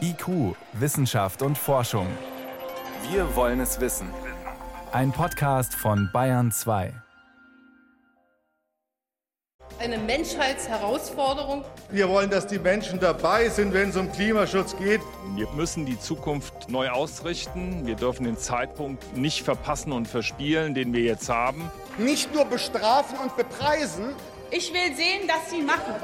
IQ, Wissenschaft und Forschung. Wir wollen es wissen. Ein Podcast von Bayern 2. Eine Menschheitsherausforderung. Wir wollen, dass die Menschen dabei sind, wenn es um Klimaschutz geht. Wir müssen die Zukunft neu ausrichten. Wir dürfen den Zeitpunkt nicht verpassen und verspielen, den wir jetzt haben. Nicht nur bestrafen und bepreisen. Ich will sehen, dass Sie machen.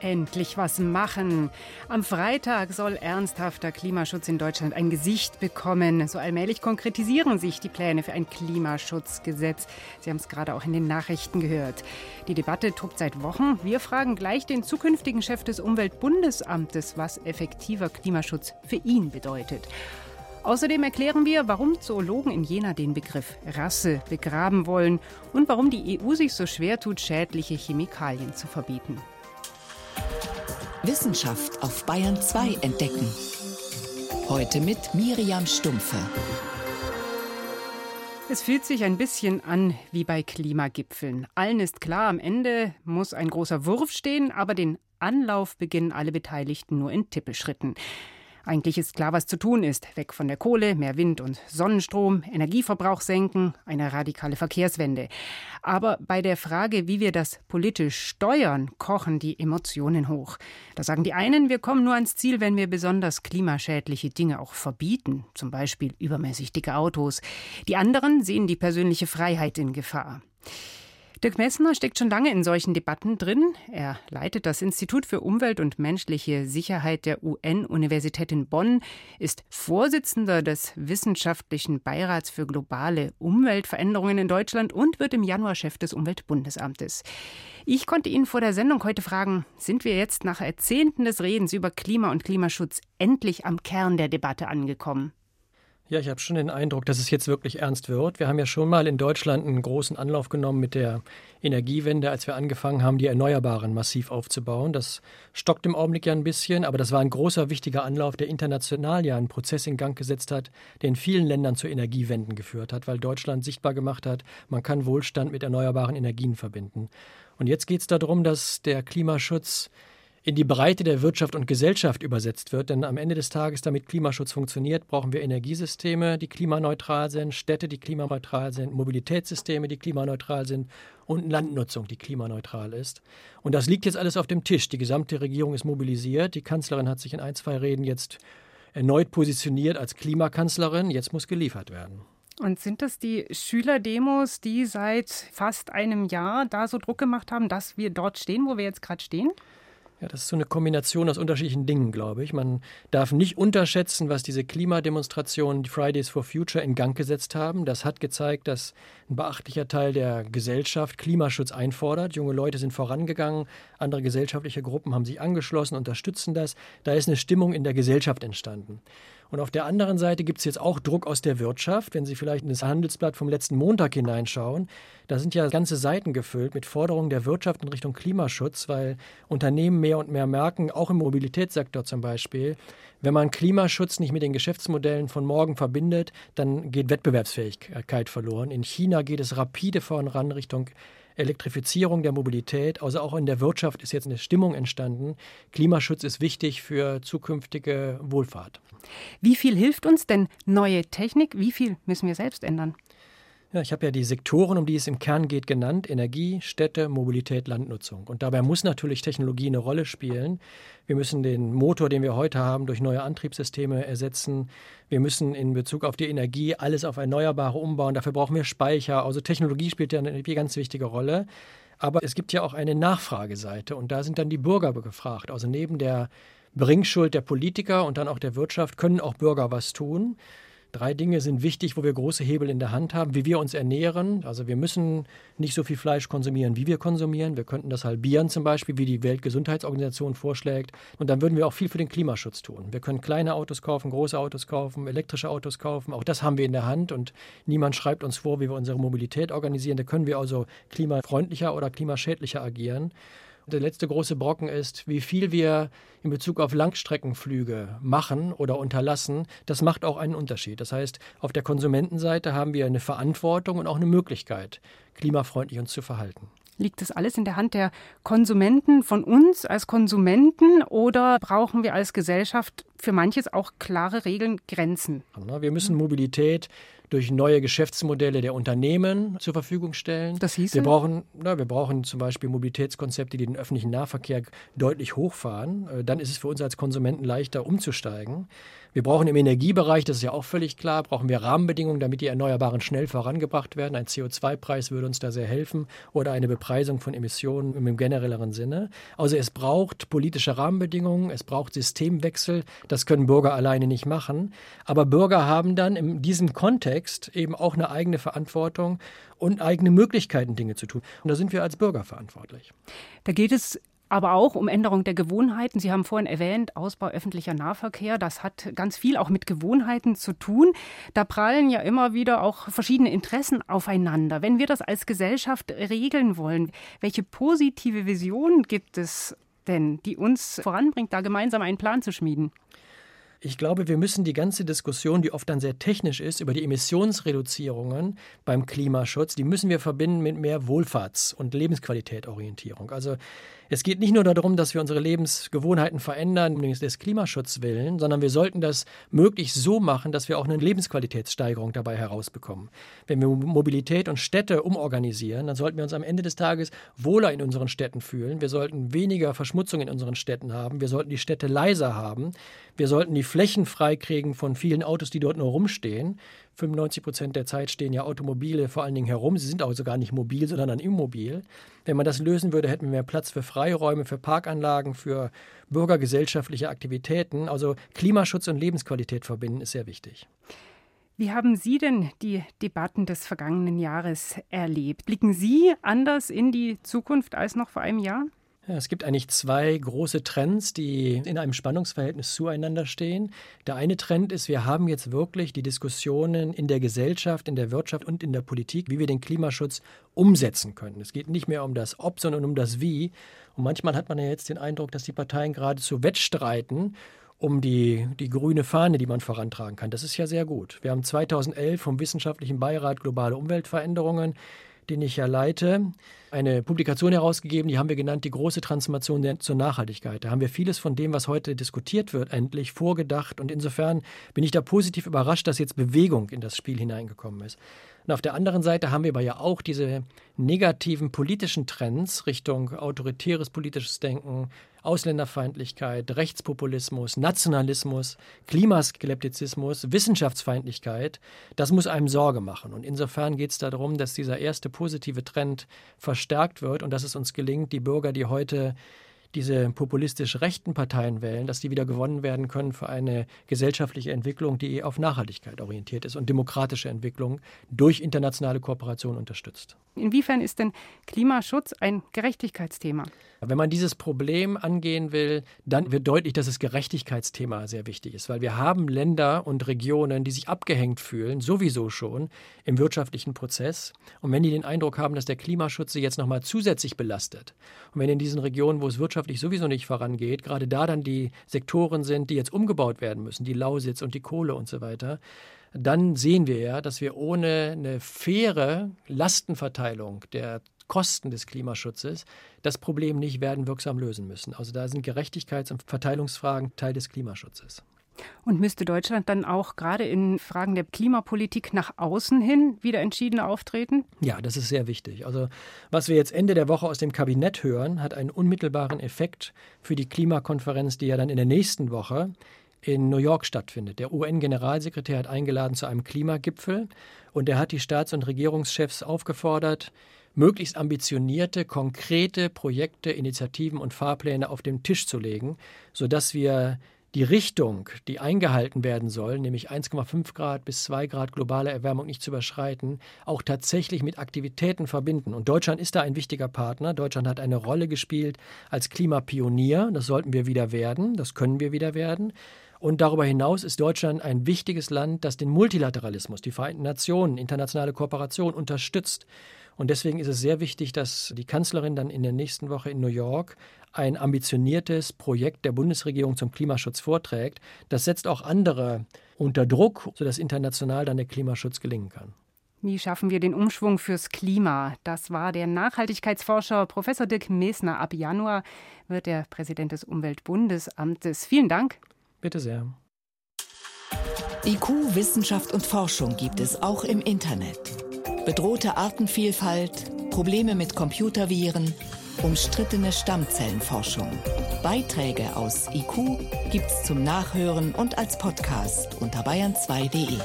Endlich was machen. Am Freitag soll ernsthafter Klimaschutz in Deutschland ein Gesicht bekommen. So allmählich konkretisieren sich die Pläne für ein Klimaschutzgesetz. Sie haben es gerade auch in den Nachrichten gehört. Die Debatte tobt seit Wochen. Wir fragen gleich den zukünftigen Chef des Umweltbundesamtes, was effektiver Klimaschutz für ihn bedeutet. Außerdem erklären wir, warum Zoologen in Jena den Begriff Rasse begraben wollen und warum die EU sich so schwer tut, schädliche Chemikalien zu verbieten. Wissenschaft auf Bayern 2 entdecken. Heute mit Miriam Stumpfe. Es fühlt sich ein bisschen an wie bei Klimagipfeln. Allen ist klar, am Ende muss ein großer Wurf stehen, aber den Anlauf beginnen alle Beteiligten nur in Tippelschritten. Eigentlich ist klar, was zu tun ist. Weg von der Kohle, mehr Wind und Sonnenstrom, Energieverbrauch senken, eine radikale Verkehrswende. Aber bei der Frage, wie wir das politisch steuern, kochen die Emotionen hoch. Da sagen die einen, wir kommen nur ans Ziel, wenn wir besonders klimaschädliche Dinge auch verbieten, zum Beispiel übermäßig dicke Autos. Die anderen sehen die persönliche Freiheit in Gefahr. Dirk Messner steckt schon lange in solchen Debatten drin. Er leitet das Institut für Umwelt und menschliche Sicherheit der UN-Universität in Bonn, ist Vorsitzender des Wissenschaftlichen Beirats für globale Umweltveränderungen in Deutschland und wird im Januar Chef des Umweltbundesamtes. Ich konnte ihn vor der Sendung heute fragen, sind wir jetzt nach Jahrzehnten des Redens über Klima und Klimaschutz endlich am Kern der Debatte angekommen? Ja, ich habe schon den Eindruck, dass es jetzt wirklich ernst wird. Wir haben ja schon mal in Deutschland einen großen Anlauf genommen mit der Energiewende, als wir angefangen haben, die Erneuerbaren massiv aufzubauen. Das stockt im Augenblick ja ein bisschen, aber das war ein großer, wichtiger Anlauf, der international ja einen Prozess in Gang gesetzt hat, der in vielen Ländern zu Energiewenden geführt hat, weil Deutschland sichtbar gemacht hat, man kann Wohlstand mit erneuerbaren Energien verbinden. Und jetzt geht es darum, dass der Klimaschutz in die Breite der Wirtschaft und Gesellschaft übersetzt wird. Denn am Ende des Tages, damit Klimaschutz funktioniert, brauchen wir Energiesysteme, die klimaneutral sind, Städte, die klimaneutral sind, Mobilitätssysteme, die klimaneutral sind und Landnutzung, die klimaneutral ist. Und das liegt jetzt alles auf dem Tisch. Die gesamte Regierung ist mobilisiert. Die Kanzlerin hat sich in ein, zwei Reden jetzt erneut positioniert als Klimakanzlerin. Jetzt muss geliefert werden. Und sind das die Schülerdemos, die seit fast einem Jahr da so Druck gemacht haben, dass wir dort stehen, wo wir jetzt gerade stehen? Ja, das ist so eine Kombination aus unterschiedlichen Dingen, glaube ich. Man darf nicht unterschätzen, was diese Klimademonstrationen, die Fridays for Future, in Gang gesetzt haben. Das hat gezeigt, dass ein beachtlicher Teil der Gesellschaft Klimaschutz einfordert. Junge Leute sind vorangegangen, andere gesellschaftliche Gruppen haben sich angeschlossen, unterstützen das. Da ist eine Stimmung in der Gesellschaft entstanden. Und auf der anderen Seite gibt es jetzt auch Druck aus der Wirtschaft. Wenn Sie vielleicht in das Handelsblatt vom letzten Montag hineinschauen, da sind ja ganze Seiten gefüllt mit Forderungen der Wirtschaft in Richtung Klimaschutz, weil Unternehmen mehr und mehr merken, auch im Mobilitätssektor zum Beispiel, wenn man Klimaschutz nicht mit den Geschäftsmodellen von morgen verbindet, dann geht Wettbewerbsfähigkeit verloren. In China geht es rapide voran Richtung Elektrifizierung der Mobilität, also auch in der Wirtschaft ist jetzt eine Stimmung entstanden. Klimaschutz ist wichtig für zukünftige Wohlfahrt. Wie viel hilft uns denn neue Technik? Wie viel müssen wir selbst ändern? Ja, ich habe ja die Sektoren, um die es im Kern geht, genannt. Energie, Städte, Mobilität, Landnutzung. Und dabei muss natürlich Technologie eine Rolle spielen. Wir müssen den Motor, den wir heute haben, durch neue Antriebssysteme ersetzen. Wir müssen in Bezug auf die Energie alles auf Erneuerbare umbauen. Dafür brauchen wir Speicher. Also Technologie spielt ja eine ganz wichtige Rolle. Aber es gibt ja auch eine Nachfrageseite und da sind dann die Bürger gefragt. Also neben der Bringschuld der Politiker und dann auch der Wirtschaft können auch Bürger was tun. Drei Dinge sind wichtig, wo wir große Hebel in der Hand haben, wie wir uns ernähren. Also wir müssen nicht so viel Fleisch konsumieren, wie wir konsumieren. Wir könnten das halbieren zum Beispiel, wie die Weltgesundheitsorganisation vorschlägt. Und dann würden wir auch viel für den Klimaschutz tun. Wir können kleine Autos kaufen, große Autos kaufen, elektrische Autos kaufen. Auch das haben wir in der Hand und niemand schreibt uns vor, wie wir unsere Mobilität organisieren. Da können wir also klimafreundlicher oder klimaschädlicher agieren. Der letzte große Brocken ist, wie viel wir in Bezug auf Langstreckenflüge machen oder unterlassen. Das macht auch einen Unterschied. Das heißt, auf der Konsumentenseite haben wir eine Verantwortung und auch eine Möglichkeit, klimafreundlich uns zu verhalten. Liegt das alles in der Hand der Konsumenten, von uns als Konsumenten oder brauchen wir als Gesellschaft für manches auch klare Regeln, Grenzen? Wir müssen Mobilität durch neue Geschäftsmodelle der Unternehmen zur Verfügung stellen. Das hieß wir brauchen, na, wir brauchen zum Beispiel Mobilitätskonzepte, die den öffentlichen Nahverkehr deutlich hochfahren. Äh, dann ist es für uns als Konsumenten leichter umzusteigen. Wir brauchen im Energiebereich, das ist ja auch völlig klar, brauchen wir Rahmenbedingungen, damit die Erneuerbaren schnell vorangebracht werden. Ein CO2-Preis würde uns da sehr helfen oder eine Bepreisung von Emissionen im generelleren Sinne. Also es braucht politische Rahmenbedingungen, es braucht Systemwechsel. Das können Bürger alleine nicht machen. Aber Bürger haben dann in diesem Kontext eben auch eine eigene Verantwortung und eigene Möglichkeiten, Dinge zu tun. Und da sind wir als Bürger verantwortlich. Da geht es aber auch um Änderung der Gewohnheiten. Sie haben vorhin erwähnt, Ausbau öffentlicher Nahverkehr. Das hat ganz viel auch mit Gewohnheiten zu tun. Da prallen ja immer wieder auch verschiedene Interessen aufeinander. Wenn wir das als Gesellschaft regeln wollen, welche positive Vision gibt es denn, die uns voranbringt, da gemeinsam einen Plan zu schmieden? Ich glaube, wir müssen die ganze Diskussion, die oft dann sehr technisch ist, über die Emissionsreduzierungen beim Klimaschutz, die müssen wir verbinden mit mehr Wohlfahrts- und Lebensqualitätorientierung. Also es geht nicht nur darum, dass wir unsere Lebensgewohnheiten verändern, des Klimaschutzes willen, sondern wir sollten das möglichst so machen, dass wir auch eine Lebensqualitätssteigerung dabei herausbekommen. Wenn wir Mobilität und Städte umorganisieren, dann sollten wir uns am Ende des Tages wohler in unseren Städten fühlen. Wir sollten weniger Verschmutzung in unseren Städten haben. Wir sollten die Städte leiser haben. Wir sollten die Flächen freikriegen von vielen Autos, die dort nur rumstehen. 95 Prozent der Zeit stehen ja Automobile vor allen Dingen herum. Sie sind also gar nicht mobil, sondern dann immobil. Wenn man das lösen würde, hätten wir mehr Platz für Freiräume, für Parkanlagen, für bürgergesellschaftliche Aktivitäten. Also Klimaschutz und Lebensqualität verbinden ist sehr wichtig. Wie haben Sie denn die Debatten des vergangenen Jahres erlebt? Blicken Sie anders in die Zukunft als noch vor einem Jahr? Es gibt eigentlich zwei große Trends, die in einem Spannungsverhältnis zueinander stehen. Der eine Trend ist, wir haben jetzt wirklich die Diskussionen in der Gesellschaft, in der Wirtschaft und in der Politik, wie wir den Klimaschutz umsetzen können. Es geht nicht mehr um das Ob, sondern um das Wie. Und manchmal hat man ja jetzt den Eindruck, dass die Parteien geradezu wettstreiten um die, die grüne Fahne, die man vorantragen kann. Das ist ja sehr gut. Wir haben 2011 vom Wissenschaftlichen Beirat Globale Umweltveränderungen den ich ja leite, eine Publikation herausgegeben, die haben wir genannt, die große Transformation der, zur Nachhaltigkeit. Da haben wir vieles von dem, was heute diskutiert wird, endlich vorgedacht. Und insofern bin ich da positiv überrascht, dass jetzt Bewegung in das Spiel hineingekommen ist. Und auf der anderen Seite haben wir aber ja auch diese negativen politischen Trends Richtung autoritäres politisches Denken, Ausländerfeindlichkeit, Rechtspopulismus, Nationalismus, Klimaskeptizismus, Wissenschaftsfeindlichkeit. Das muss einem Sorge machen. Und insofern geht es darum, dass dieser erste positive Trend verstärkt wird und dass es uns gelingt, die Bürger, die heute diese populistisch rechten Parteien wählen, dass die wieder gewonnen werden können für eine gesellschaftliche Entwicklung, die auf Nachhaltigkeit orientiert ist und demokratische Entwicklung durch internationale Kooperation unterstützt. Inwiefern ist denn Klimaschutz ein Gerechtigkeitsthema? Wenn man dieses Problem angehen will, dann wird deutlich, dass das Gerechtigkeitsthema sehr wichtig ist, weil wir haben Länder und Regionen, die sich abgehängt fühlen, sowieso schon im wirtschaftlichen Prozess. Und wenn die den Eindruck haben, dass der Klimaschutz sie jetzt nochmal zusätzlich belastet, und wenn in diesen Regionen, wo es wirtschaftlich sowieso nicht vorangeht, gerade da dann die Sektoren sind, die jetzt umgebaut werden müssen, die Lausitz und die Kohle und so weiter, dann sehen wir ja, dass wir ohne eine faire Lastenverteilung der Kosten des Klimaschutzes das Problem nicht werden wirksam lösen müssen. Also da sind Gerechtigkeits- und Verteilungsfragen Teil des Klimaschutzes. Und müsste Deutschland dann auch gerade in Fragen der Klimapolitik nach außen hin wieder entschiedener auftreten? Ja, das ist sehr wichtig. Also was wir jetzt Ende der Woche aus dem Kabinett hören, hat einen unmittelbaren Effekt für die Klimakonferenz, die ja dann in der nächsten Woche in New York stattfindet. Der UN-Generalsekretär hat eingeladen zu einem Klimagipfel und er hat die Staats- und Regierungschefs aufgefordert, möglichst ambitionierte, konkrete Projekte, Initiativen und Fahrpläne auf den Tisch zu legen, sodass wir die Richtung, die eingehalten werden soll, nämlich 1,5 Grad bis 2 Grad globale Erwärmung nicht zu überschreiten, auch tatsächlich mit Aktivitäten verbinden. Und Deutschland ist da ein wichtiger Partner. Deutschland hat eine Rolle gespielt als Klimapionier. Das sollten wir wieder werden. Das können wir wieder werden. Und darüber hinaus ist Deutschland ein wichtiges Land, das den Multilateralismus, die Vereinten Nationen, internationale Kooperation unterstützt. Und deswegen ist es sehr wichtig, dass die Kanzlerin dann in der nächsten Woche in New York ein ambitioniertes Projekt der Bundesregierung zum Klimaschutz vorträgt. Das setzt auch andere unter Druck, sodass international dann der Klimaschutz gelingen kann. Wie schaffen wir den Umschwung fürs Klima? Das war der Nachhaltigkeitsforscher Professor Dirk Mesner. Ab Januar wird er Präsident des Umweltbundesamtes. Vielen Dank. Bitte sehr. IQ, Wissenschaft und Forschung gibt es auch im Internet. Bedrohte Artenvielfalt, Probleme mit Computerviren, umstrittene Stammzellenforschung. Beiträge aus IQ gibt's zum Nachhören und als Podcast unter bayern2.de.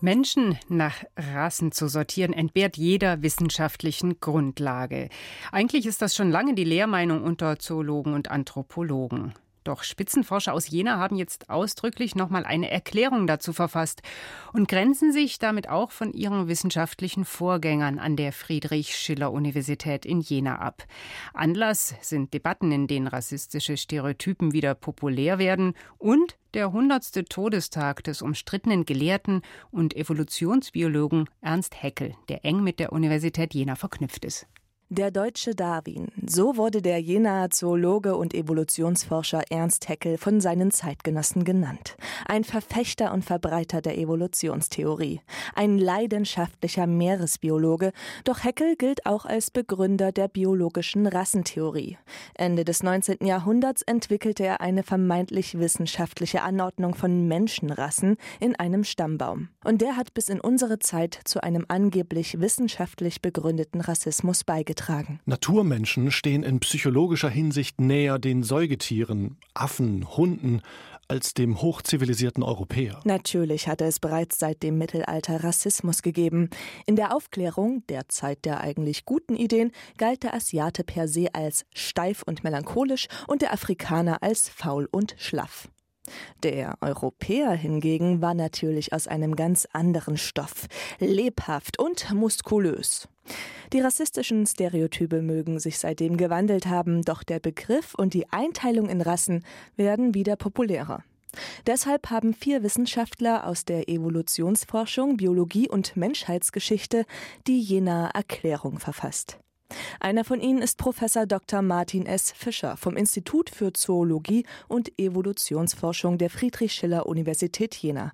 Menschen nach Rassen zu sortieren, entbehrt jeder wissenschaftlichen Grundlage. Eigentlich ist das schon lange die Lehrmeinung unter Zoologen und Anthropologen. Doch Spitzenforscher aus Jena haben jetzt ausdrücklich nochmal eine Erklärung dazu verfasst und grenzen sich damit auch von ihren wissenschaftlichen Vorgängern an der Friedrich-Schiller-Universität in Jena ab. Anlass sind Debatten, in denen rassistische Stereotypen wieder populär werden und der 100. Todestag des umstrittenen Gelehrten und Evolutionsbiologen Ernst Haeckel, der eng mit der Universität Jena verknüpft ist. Der deutsche Darwin, so wurde der Jenaer Zoologe und Evolutionsforscher Ernst Haeckel von seinen Zeitgenossen genannt. Ein Verfechter und Verbreiter der Evolutionstheorie, ein leidenschaftlicher Meeresbiologe, doch Haeckel gilt auch als Begründer der biologischen Rassentheorie. Ende des 19. Jahrhunderts entwickelte er eine vermeintlich wissenschaftliche Anordnung von Menschenrassen in einem Stammbaum. Und der hat bis in unsere Zeit zu einem angeblich wissenschaftlich begründeten Rassismus beigetragen beigetragen. Naturmenschen stehen in psychologischer Hinsicht näher den Säugetieren, Affen, Hunden als dem hochzivilisierten Europäer. Natürlich hatte es bereits seit dem Mittelalter Rassismus gegeben. In der Aufklärung, der Zeit der eigentlich guten Ideen, galt der Asiate per se als steif und melancholisch und der Afrikaner als faul und schlaff. Der Europäer hingegen war natürlich aus einem ganz anderen Stoff, lebhaft und muskulös. Die rassistischen Stereotype mögen sich seitdem gewandelt haben, doch der Begriff und die Einteilung in Rassen werden wieder populärer. Deshalb haben vier Wissenschaftler aus der Evolutionsforschung, Biologie und Menschheitsgeschichte die Jena Erklärung verfasst. Einer von ihnen ist Professor Dr. Martin S. Fischer vom Institut für Zoologie und Evolutionsforschung der Friedrich-Schiller-Universität Jena.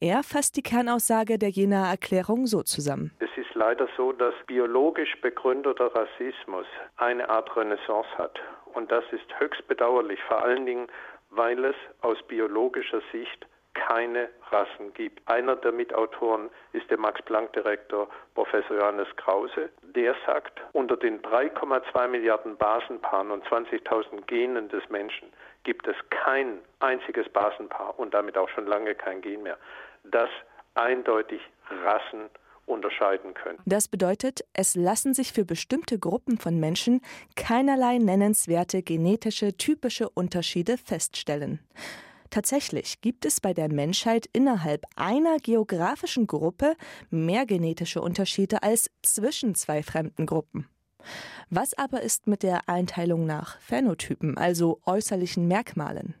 Er fasst die Kernaussage der Jenaer Erklärung so zusammen. Es ist leider so, dass biologisch begründeter Rassismus eine Art Renaissance hat. Und das ist höchst bedauerlich, vor allen Dingen, weil es aus biologischer Sicht keine Rassen gibt. Einer der Mitautoren ist der Max-Planck-Direktor Professor Johannes Krause. Der sagt, unter den 3,2 Milliarden Basenpaaren und 20.000 Genen des Menschen gibt es kein einziges Basenpaar und damit auch schon lange kein Gen mehr, das eindeutig Rassen unterscheiden können. Das bedeutet, es lassen sich für bestimmte Gruppen von Menschen keinerlei nennenswerte genetische typische Unterschiede feststellen. Tatsächlich gibt es bei der Menschheit innerhalb einer geografischen Gruppe mehr genetische Unterschiede als zwischen zwei fremden Gruppen. Was aber ist mit der Einteilung nach Phänotypen, also äußerlichen Merkmalen?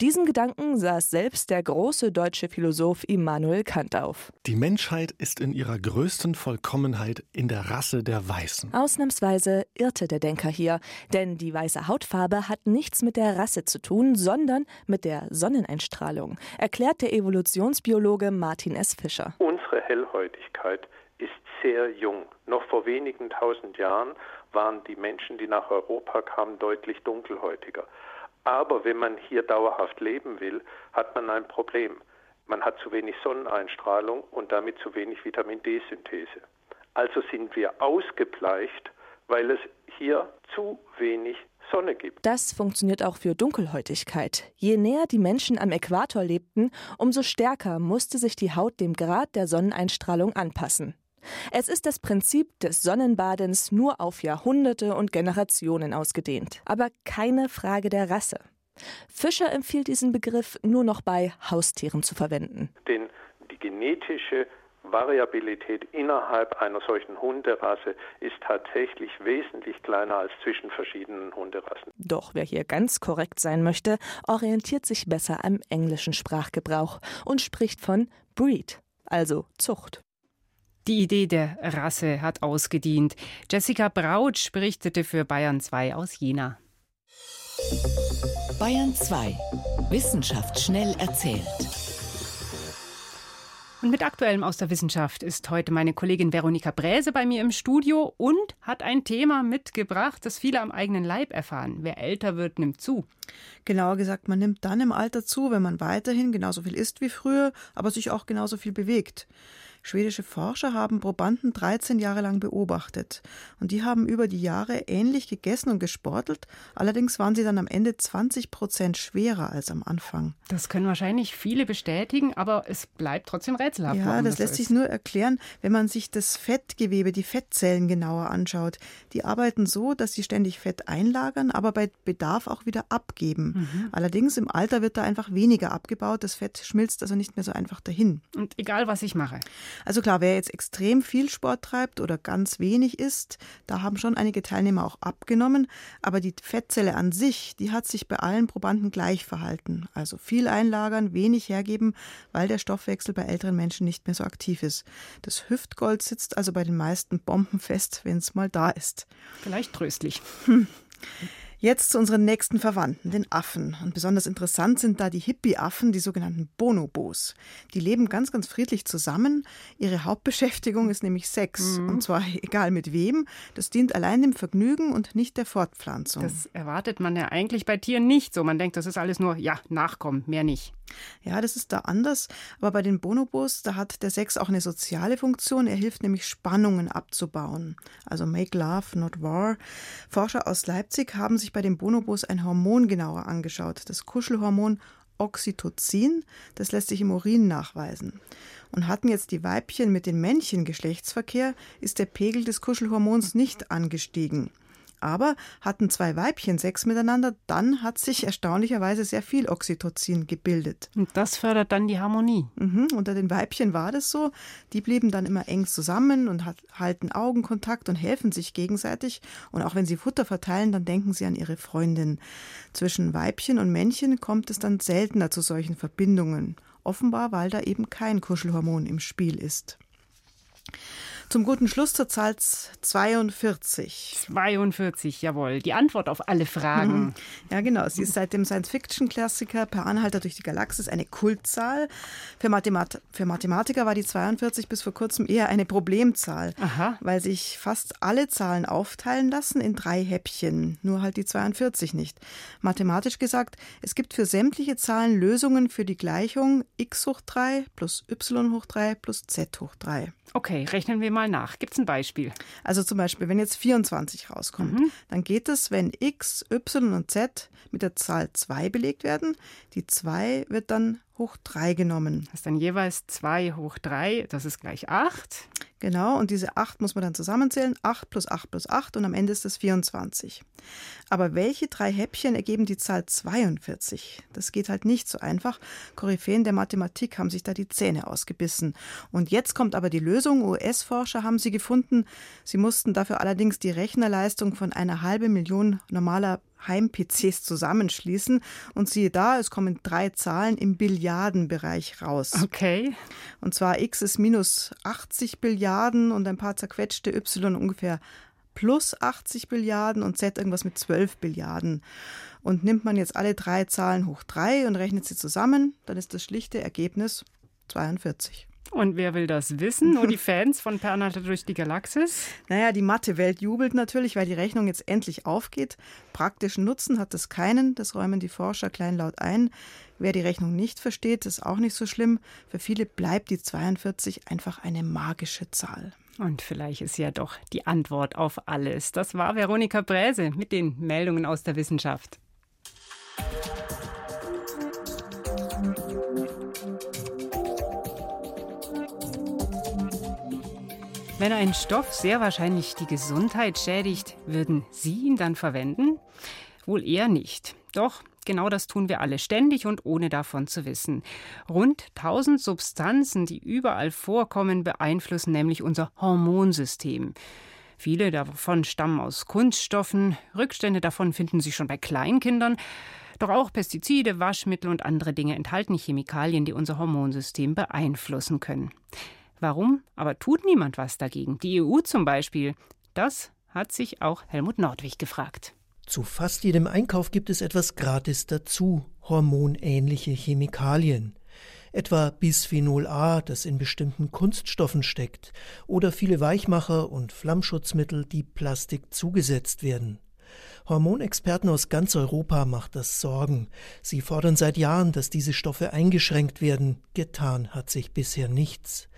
Diesen Gedanken saß selbst der große deutsche Philosoph Immanuel Kant auf. Die Menschheit ist in ihrer größten Vollkommenheit in der Rasse der Weißen. Ausnahmsweise irrte der Denker hier, denn die weiße Hautfarbe hat nichts mit der Rasse zu tun, sondern mit der Sonneneinstrahlung, erklärt der Evolutionsbiologe Martin S. Fischer. Unsere Hellhäutigkeit ist sehr jung. Noch vor wenigen tausend Jahren waren die Menschen, die nach Europa kamen, deutlich dunkelhäutiger. Aber wenn man hier dauerhaft leben will, hat man ein Problem. Man hat zu wenig Sonneneinstrahlung und damit zu wenig Vitamin D-Synthese. Also sind wir ausgebleicht, weil es hier zu wenig Sonne gibt. Das funktioniert auch für Dunkelhäutigkeit. Je näher die Menschen am Äquator lebten, umso stärker musste sich die Haut dem Grad der Sonneneinstrahlung anpassen. Es ist das Prinzip des Sonnenbadens nur auf Jahrhunderte und Generationen ausgedehnt, aber keine Frage der Rasse. Fischer empfiehlt diesen Begriff nur noch bei Haustieren zu verwenden. Denn die genetische Variabilität innerhalb einer solchen Hunderasse ist tatsächlich wesentlich kleiner als zwischen verschiedenen Hunderassen. Doch wer hier ganz korrekt sein möchte, orientiert sich besser am englischen Sprachgebrauch und spricht von Breed, also Zucht. Die Idee der Rasse hat ausgedient. Jessica Brautsch berichtete für Bayern 2 aus Jena. Bayern 2. Wissenschaft schnell erzählt. Und mit Aktuellem aus der Wissenschaft ist heute meine Kollegin Veronika Bräse bei mir im Studio und hat ein Thema mitgebracht, das viele am eigenen Leib erfahren. Wer älter wird, nimmt zu. Genauer gesagt, man nimmt dann im Alter zu, wenn man weiterhin genauso viel isst wie früher, aber sich auch genauso viel bewegt. Schwedische Forscher haben Probanden 13 Jahre lang beobachtet. Und die haben über die Jahre ähnlich gegessen und gesportelt. Allerdings waren sie dann am Ende 20 Prozent schwerer als am Anfang. Das können wahrscheinlich viele bestätigen, aber es bleibt trotzdem rätselhaft. Ja, das, das lässt so sich nur erklären, wenn man sich das Fettgewebe, die Fettzellen genauer anschaut. Die arbeiten so, dass sie ständig Fett einlagern, aber bei Bedarf auch wieder abgeben. Mhm. Allerdings im Alter wird da einfach weniger abgebaut. Das Fett schmilzt also nicht mehr so einfach dahin. Und egal, was ich mache. Also klar, wer jetzt extrem viel Sport treibt oder ganz wenig isst, da haben schon einige Teilnehmer auch abgenommen, aber die Fettzelle an sich, die hat sich bei allen Probanden gleich verhalten. Also viel einlagern, wenig hergeben, weil der Stoffwechsel bei älteren Menschen nicht mehr so aktiv ist. Das Hüftgold sitzt also bei den meisten bombenfest, wenn es mal da ist. Vielleicht tröstlich. Jetzt zu unseren nächsten Verwandten, den Affen. Und besonders interessant sind da die Hippie-Affen, die sogenannten Bonobos. Die leben ganz, ganz friedlich zusammen. Ihre Hauptbeschäftigung ist nämlich Sex. Mhm. Und zwar egal mit wem. Das dient allein dem Vergnügen und nicht der Fortpflanzung. Das erwartet man ja eigentlich bei Tieren nicht so. Man denkt, das ist alles nur, ja, Nachkommen, mehr nicht. Ja, das ist da anders. Aber bei den Bonobos, da hat der Sex auch eine soziale Funktion. Er hilft nämlich, Spannungen abzubauen. Also make love, not war. Forscher aus Leipzig haben sich bei den Bonobos ein Hormon genauer angeschaut. Das Kuschelhormon Oxytocin. Das lässt sich im Urin nachweisen. Und hatten jetzt die Weibchen mit den Männchen Geschlechtsverkehr, ist der Pegel des Kuschelhormons nicht angestiegen. Aber hatten zwei Weibchen Sex miteinander, dann hat sich erstaunlicherweise sehr viel Oxytocin gebildet. Und das fördert dann die Harmonie. Mhm. Unter den Weibchen war das so. Die blieben dann immer eng zusammen und hat, halten Augenkontakt und helfen sich gegenseitig. Und auch wenn sie Futter verteilen, dann denken sie an ihre Freundin. Zwischen Weibchen und Männchen kommt es dann seltener zu solchen Verbindungen. Offenbar, weil da eben kein Kuschelhormon im Spiel ist. Zum guten Schluss zur Zahl 42. 42, jawohl. Die Antwort auf alle Fragen. Mhm. Ja, genau. Sie ist seit dem Science-Fiction-Klassiker Per Anhalter durch die Galaxis eine Kultzahl. Für, Mathemat für Mathematiker war die 42 bis vor kurzem eher eine Problemzahl, Aha. weil sich fast alle Zahlen aufteilen lassen in drei Häppchen, nur halt die 42 nicht. Mathematisch gesagt, es gibt für sämtliche Zahlen Lösungen für die Gleichung x hoch 3 plus y hoch 3 plus z hoch 3. Okay, rechnen wir mal nach. Gibt es ein Beispiel? Also zum Beispiel, wenn jetzt 24 rauskommt, mhm. dann geht es, wenn x, y und z mit der Zahl 2 belegt werden. Die 2 wird dann hoch 3 genommen. Das ist dann jeweils 2 hoch 3, das ist gleich 8. Genau, und diese 8 muss man dann zusammenzählen. 8 plus 8 plus 8 und am Ende ist es 24. Aber welche drei Häppchen ergeben die Zahl 42? Das geht halt nicht so einfach. Koryphäen der Mathematik haben sich da die Zähne ausgebissen. Und jetzt kommt aber die Lösung. US-Forscher haben sie gefunden. Sie mussten dafür allerdings die Rechnerleistung von einer halben Million normaler Heim-PCs zusammenschließen. Und siehe da, es kommen drei Zahlen im Billiardenbereich raus. Okay. Und zwar x ist minus 80 Billiarden und ein paar zerquetschte y ungefähr plus 80 Billiarden und z irgendwas mit 12 Billiarden. Und nimmt man jetzt alle drei Zahlen hoch drei und rechnet sie zusammen, dann ist das schlichte Ergebnis 42. Und wer will das wissen? Nur die Fans von Per durch die Galaxis? Naja, die Mathe-Welt jubelt natürlich, weil die Rechnung jetzt endlich aufgeht. Praktischen Nutzen hat es keinen, das räumen die Forscher kleinlaut ein. Wer die Rechnung nicht versteht, ist auch nicht so schlimm. Für viele bleibt die 42 einfach eine magische Zahl. Und vielleicht ist ja doch die Antwort auf alles. Das war Veronika Bräse mit den Meldungen aus der Wissenschaft. Wenn ein Stoff sehr wahrscheinlich die Gesundheit schädigt, würden Sie ihn dann verwenden? Wohl eher nicht. Doch genau das tun wir alle ständig und ohne davon zu wissen. Rund 1000 Substanzen, die überall vorkommen, beeinflussen nämlich unser Hormonsystem. Viele davon stammen aus Kunststoffen, Rückstände davon finden sich schon bei Kleinkindern. Doch auch Pestizide, Waschmittel und andere Dinge enthalten Chemikalien, die unser Hormonsystem beeinflussen können. Warum aber tut niemand was dagegen? Die EU zum Beispiel. Das hat sich auch Helmut Nordwig gefragt. Zu fast jedem Einkauf gibt es etwas gratis dazu, hormonähnliche Chemikalien. etwa Bisphenol A, das in bestimmten Kunststoffen steckt, oder viele Weichmacher und Flammschutzmittel, die Plastik zugesetzt werden. Hormonexperten aus ganz Europa macht das Sorgen. Sie fordern seit Jahren, dass diese Stoffe eingeschränkt werden. Getan hat sich bisher nichts.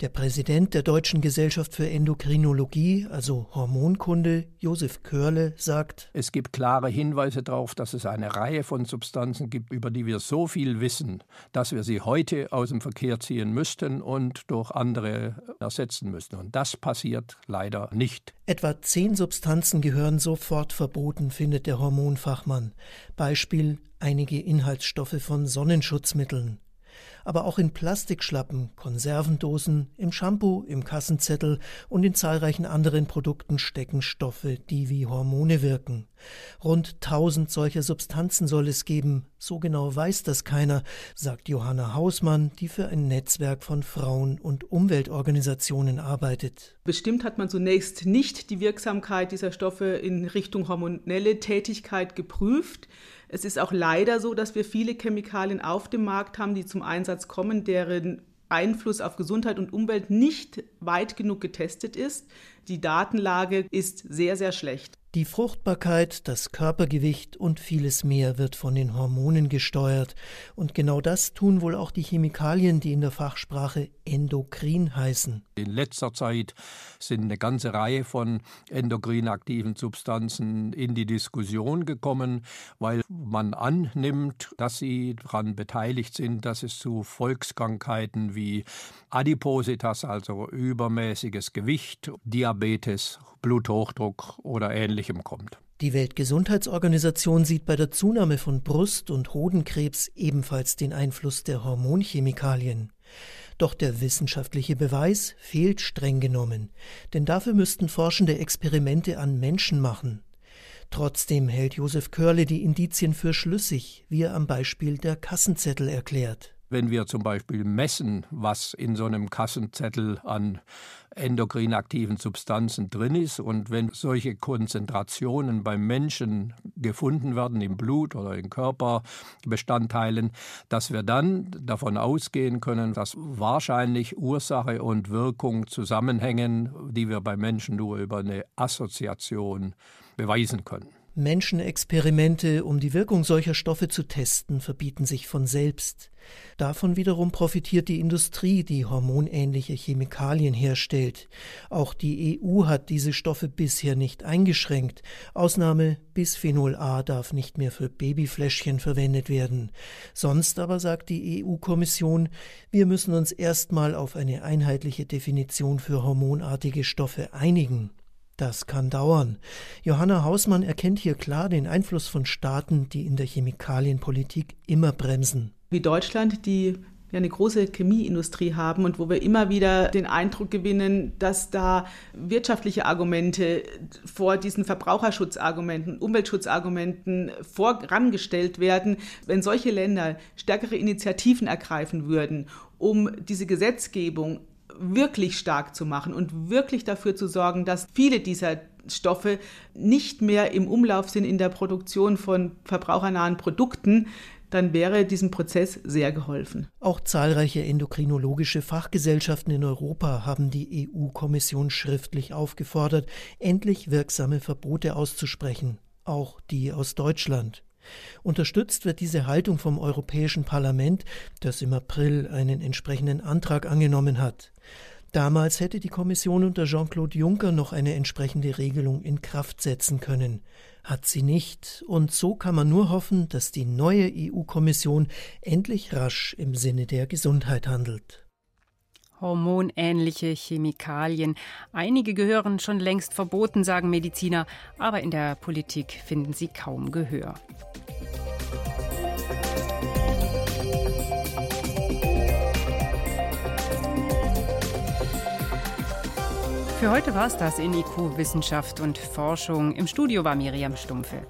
Der Präsident der Deutschen Gesellschaft für Endokrinologie, also Hormonkunde, Josef Körle, sagt, es gibt klare Hinweise darauf, dass es eine Reihe von Substanzen gibt, über die wir so viel wissen, dass wir sie heute aus dem Verkehr ziehen müssten und durch andere ersetzen müssten. Und das passiert leider nicht. Etwa zehn Substanzen gehören sofort verboten, findet der Hormonfachmann. Beispiel einige Inhaltsstoffe von Sonnenschutzmitteln aber auch in Plastikschlappen, Konservendosen, im Shampoo, im Kassenzettel und in zahlreichen anderen Produkten stecken Stoffe, die wie Hormone wirken. Rund tausend solcher Substanzen soll es geben, so genau weiß das keiner, sagt Johanna Hausmann, die für ein Netzwerk von Frauen- und Umweltorganisationen arbeitet. Bestimmt hat man zunächst nicht die Wirksamkeit dieser Stoffe in Richtung hormonelle Tätigkeit geprüft. Es ist auch leider so, dass wir viele Chemikalien auf dem Markt haben, die zum Einsatz kommen, deren Einfluss auf Gesundheit und Umwelt nicht weit genug getestet ist. Die Datenlage ist sehr, sehr schlecht. Die Fruchtbarkeit, das Körpergewicht und vieles mehr wird von den Hormonen gesteuert. Und genau das tun wohl auch die Chemikalien, die in der Fachsprache endokrin heißen. In letzter Zeit sind eine ganze Reihe von endokrin aktiven Substanzen in die Diskussion gekommen, weil man annimmt, dass sie daran beteiligt sind, dass es zu Volkskrankheiten wie Adipositas, also übermäßiges Gewicht, Diabetes, Bluthochdruck oder ähnlichem kommt. Die Weltgesundheitsorganisation sieht bei der Zunahme von Brust- und Hodenkrebs ebenfalls den Einfluss der Hormonchemikalien. Doch der wissenschaftliche Beweis fehlt streng genommen, denn dafür müssten Forschende Experimente an Menschen machen. Trotzdem hält Josef Körle die Indizien für schlüssig, wie er am Beispiel der Kassenzettel erklärt. Wenn wir zum Beispiel messen, was in so einem Kassenzettel an endokrin aktiven Substanzen drin ist und wenn solche Konzentrationen beim Menschen gefunden werden im Blut oder in Körperbestandteilen, dass wir dann davon ausgehen können, dass wahrscheinlich Ursache und Wirkung zusammenhängen, die wir bei Menschen nur über eine Assoziation beweisen können. Menschenexperimente, um die Wirkung solcher Stoffe zu testen, verbieten sich von selbst. Davon wiederum profitiert die Industrie, die hormonähnliche Chemikalien herstellt. Auch die EU hat diese Stoffe bisher nicht eingeschränkt. Ausnahme Bisphenol A darf nicht mehr für Babyfläschchen verwendet werden. Sonst aber sagt die EU-Kommission, wir müssen uns erstmal auf eine einheitliche Definition für hormonartige Stoffe einigen. Das kann dauern. Johanna Hausmann erkennt hier klar den Einfluss von Staaten, die in der Chemikalienpolitik immer bremsen. Wie Deutschland, die eine große Chemieindustrie haben und wo wir immer wieder den Eindruck gewinnen, dass da wirtschaftliche Argumente vor diesen Verbraucherschutzargumenten, Umweltschutzargumenten vorangestellt werden. Wenn solche Länder stärkere Initiativen ergreifen würden, um diese Gesetzgebung wirklich stark zu machen und wirklich dafür zu sorgen, dass viele dieser Stoffe nicht mehr im Umlauf sind in der Produktion von verbrauchernahen Produkten, dann wäre diesem Prozess sehr geholfen. Auch zahlreiche endokrinologische Fachgesellschaften in Europa haben die EU-Kommission schriftlich aufgefordert, endlich wirksame Verbote auszusprechen, auch die aus Deutschland. Unterstützt wird diese Haltung vom Europäischen Parlament, das im April einen entsprechenden Antrag angenommen hat. Damals hätte die Kommission unter Jean-Claude Juncker noch eine entsprechende Regelung in Kraft setzen können. Hat sie nicht, und so kann man nur hoffen, dass die neue EU-Kommission endlich rasch im Sinne der Gesundheit handelt. Hormonähnliche Chemikalien. Einige gehören schon längst verboten, sagen Mediziner, aber in der Politik finden sie kaum Gehör. Für heute war es das in IQ Wissenschaft und Forschung. Im Studio war Miriam Stumpfe.